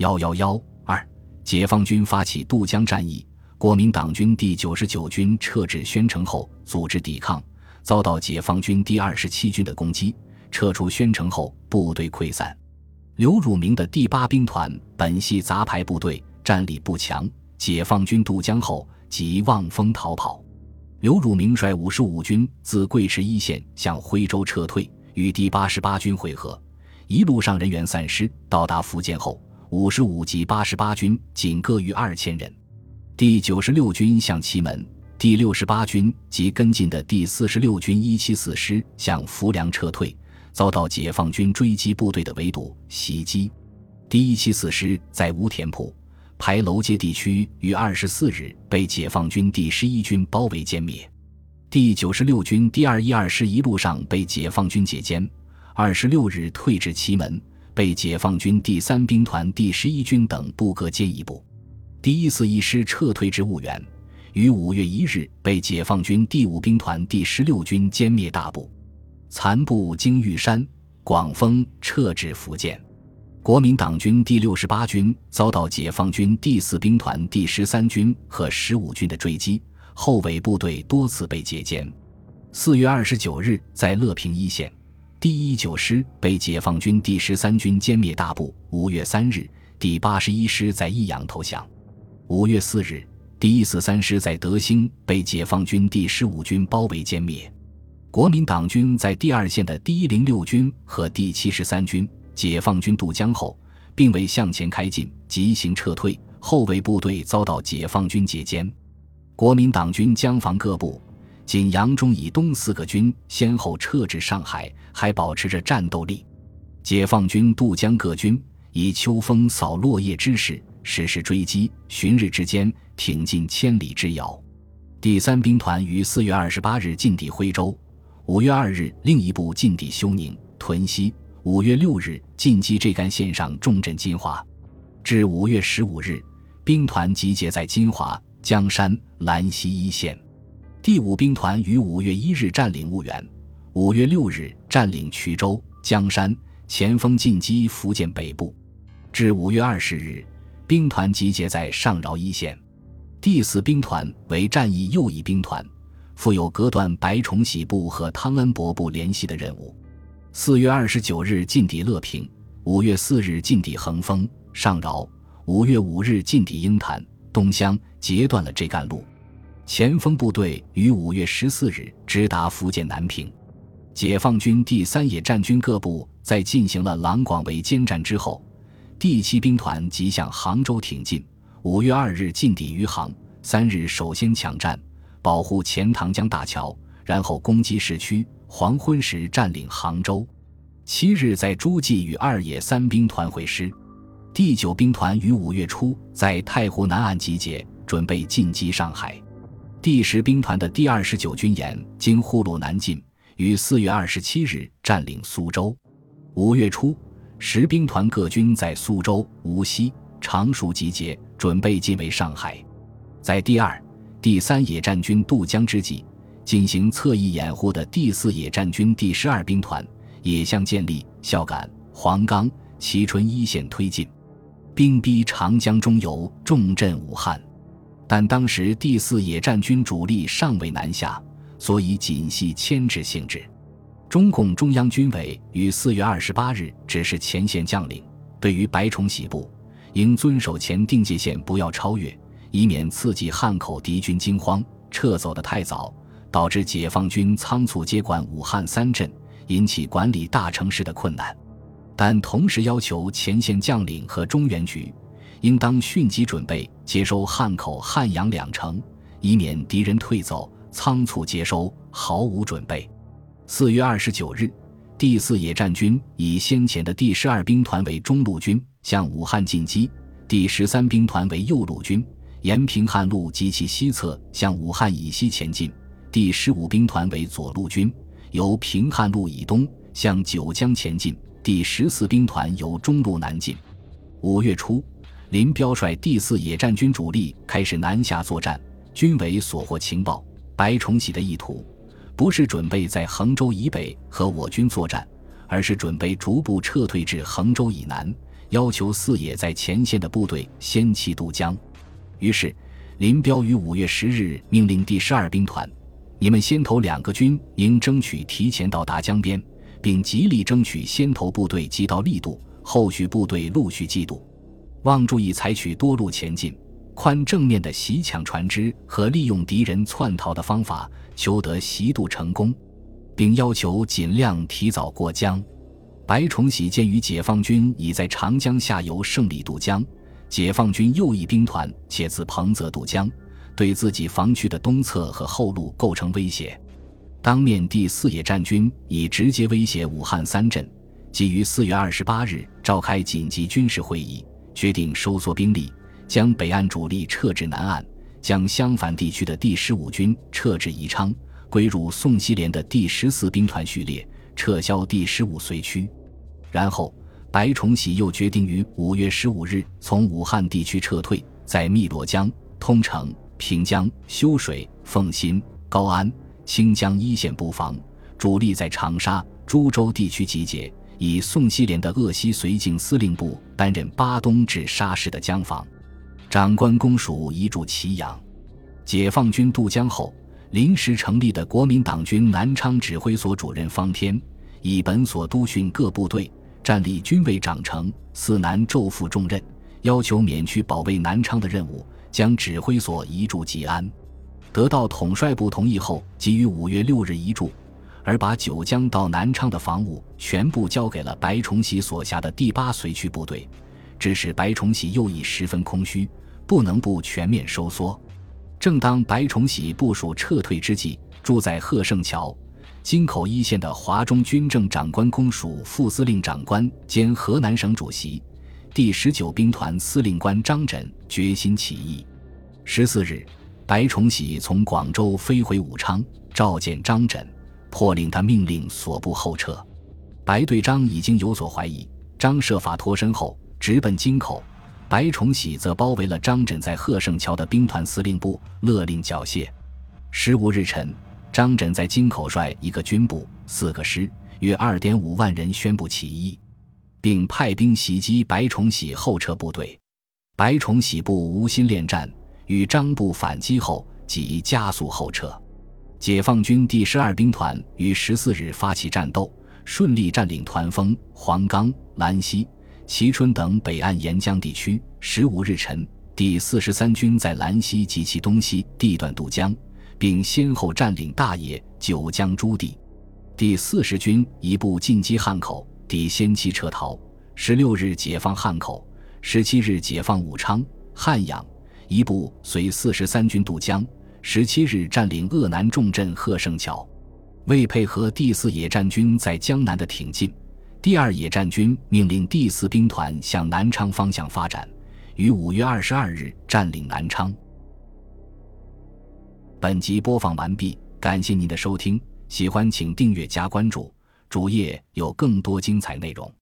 幺幺幺二，解放军发起渡江战役，国民党军第九十九军撤至宣城后，组织抵抗，遭到解放军第二十七军的攻击。撤出宣城后，部队溃散。刘汝明的第八兵团本系杂牌部队，战力不强。解放军渡江后，即望风逃跑。刘汝明率五十五军自贵池一线向徽州撤退，与第八十八军会合。一路上人员散失，到达福建后，五十五及八十八军仅各余二千人。第九十六军向祁门，第六十八军及跟进的第四十六军一七四师向浮梁撤退，遭到解放军追击部队的围堵袭击。第一七四师在吴田铺、牌楼街地区于二十四日被解放军第十一军包围歼灭。第九十六军第二一二师一路上被解放军解歼。二十六日退至祁门，被解放军第三兵团第十一军等部各接一部。第一四一师撤退至婺源，于五月一日被解放军第五兵团第十六军歼灭大部。残部经玉山、广丰撤至福建。国民党军第六十八军遭到解放军第四兵团第十三军和十五军的追击，后尾部队多次被截歼。四月二十九日，在乐平一线。第一九师被解放军第十三军歼灭大部。五月三日，第八十一师在益阳投降。五月四日，第一四三师在德兴被解放军第十五军包围歼灭。国民党军在第二线的第一零六军和第七十三军，解放军渡江后，并未向前开进，急行撤退，后卫部队遭到解放军截歼。国民党军江防各部。仅扬中以东四个军先后撤至上海，还保持着战斗力。解放军渡江各军以秋风扫落叶之势实施追击，旬日之间挺进千里之遥。第三兵团于四月二十八日进抵徽州，五月二日另一部进抵休宁、屯溪，五月六日进击这干线上重镇金华。至五月十五日，兵团集结在金华、江山、兰溪一线。第五兵团于五月一日占领婺源，五月六日占领衢州、江山，前锋进击福建北部。至五月二十日，兵团集结在上饶一线。第四兵团为战役右翼兵团，负有隔断白崇禧部和汤恩伯部联系的任务。四月二十九日进抵乐平，五月四日进抵横峰、上饶，五月五日进抵鹰潭、东乡，截断了这干路。前锋部队于五月十四日直达福建南平，解放军第三野战军各部在进行了郎广围歼战之后，第七兵团即向杭州挺进。五月二日进抵余杭，三日首先抢占，保护钱塘江大桥，然后攻击市区，黄昏时占领杭州。七日在诸暨与二野三兵团会师。第九兵团于五月初在太湖南岸集结，准备进击上海。第十兵团的第二十九军沿经沪路南进，于四月二十七日占领苏州。五月初，十兵团各军在苏州、无锡、常熟集结，准备进围上海。在第二、第三野战军渡江之际，进行侧翼掩护的第四野战军第十二兵团也向建立、孝感、黄冈、蕲春一线推进，兵逼长江中游，重镇武汉。但当时第四野战军主力尚未南下，所以仅系牵制性质。中共中央军委于四月二十八日指示前线将领，对于白崇禧部，应遵守前定界线，不要超越，以免刺激汉口敌军惊慌，撤走的太早，导致解放军仓促接管武汉三镇，引起管理大城市的困难。但同时要求前线将领和中原局。应当迅即准备接收汉口、汉阳两城，以免敌人退走，仓促接收，毫无准备。四月二十九日，第四野战军以先前的第十二兵团为中路军，向武汉进击；第十三兵团为右路军，沿平汉路及其西侧向武汉以西前进；第十五兵团为左路军，由平汉路以东向九江前进；第十四兵团由中路南进。五月初。林彪率第四野战军主力开始南下作战，军委所获情报，白崇禧的意图不是准备在衡州以北和我军作战，而是准备逐步撤退至衡州以南，要求四野在前线的部队先弃渡江。于是，林彪于五月十日命令第十二兵团：“你们先头两个军应争取提前到达江边，并极力争取先头部队即到力渡，后续部队陆续继渡。望注意采取多路前进、宽正面的袭抢船只和利用敌人窜逃的方法，求得袭渡成功，并要求尽量提早过江。”白崇禧鉴于解放军已在长江下游胜利渡江，解放军右翼兵团且自彭泽渡江，对自己防区的东侧和后路构成威胁，当面第四野战军已直接威胁武汉三镇，即于四月二十八日召开紧急军事会议，决定收缩兵力，将北岸主力撤至南岸，将襄樊地区的第十五军撤至宜昌，归入宋希濂的第十四兵团序列，撤销第十五绥区。然后，白崇禧又决定于五月十五日从武汉地区撤退，在汨罗江、通城、平江、修水、奉新、高安、清江一线布防，主力在长沙、株洲地区集结，以宋希濂的鄂西绥靖司令部担任巴东至沙市的江防，长官公署移驻祁阳。解放军渡江后，临时成立的国民党军南昌指挥所主任方天，以本所督训各部队。战力均未长成，四南骤负重任，要求免去保卫南昌的任务，将指挥所移驻吉安。得到统帅部同意后，即于五月六日移驻，而把九江到南昌的防务全部交给了白崇禧所辖的第八绥区部队，致使白崇禧右翼十分空虚，不能不全面收缩。正当白崇禧部署撤退之际，住在贺胜桥。京口一线的华中军政长官公署副司令长官兼河南省主席、第十九兵团司令官张轸决心起义。十四日，白崇禧从广州飞回武昌，召见张轸，迫令他命令所部后撤。白对张已经有所怀疑，张设法脱身后直奔京口，白崇禧则包围了张轸在贺胜桥的兵团司令部，勒令缴械。十五日晨。张轸在京口率一个军部、四个师，约二点五万人宣布起义，并派兵袭击白崇禧后撤部队。白崇禧部无心恋战，与张部反击后即加速后撤。解放军第十二兵团于十四日发起战斗，顺利占领团风、黄冈、兰溪、蕲春等北岸沿江地区。十五日晨，第四十三军在兰溪及其东西地段渡江。并先后占领大冶、九江诸地。第四十军一部进击汉口，抵先期撤逃。十六日解放汉口，十七日解放武昌、汉阳。一部随四十三军渡江，十七日占领鄂南重镇贺胜桥。为配合第四野战军在江南的挺进，第二野战军命令第四兵团向南昌方向发展，于五月二十二日占领南昌。本集播放完毕，感谢您的收听，喜欢请订阅加关注，主页有更多精彩内容。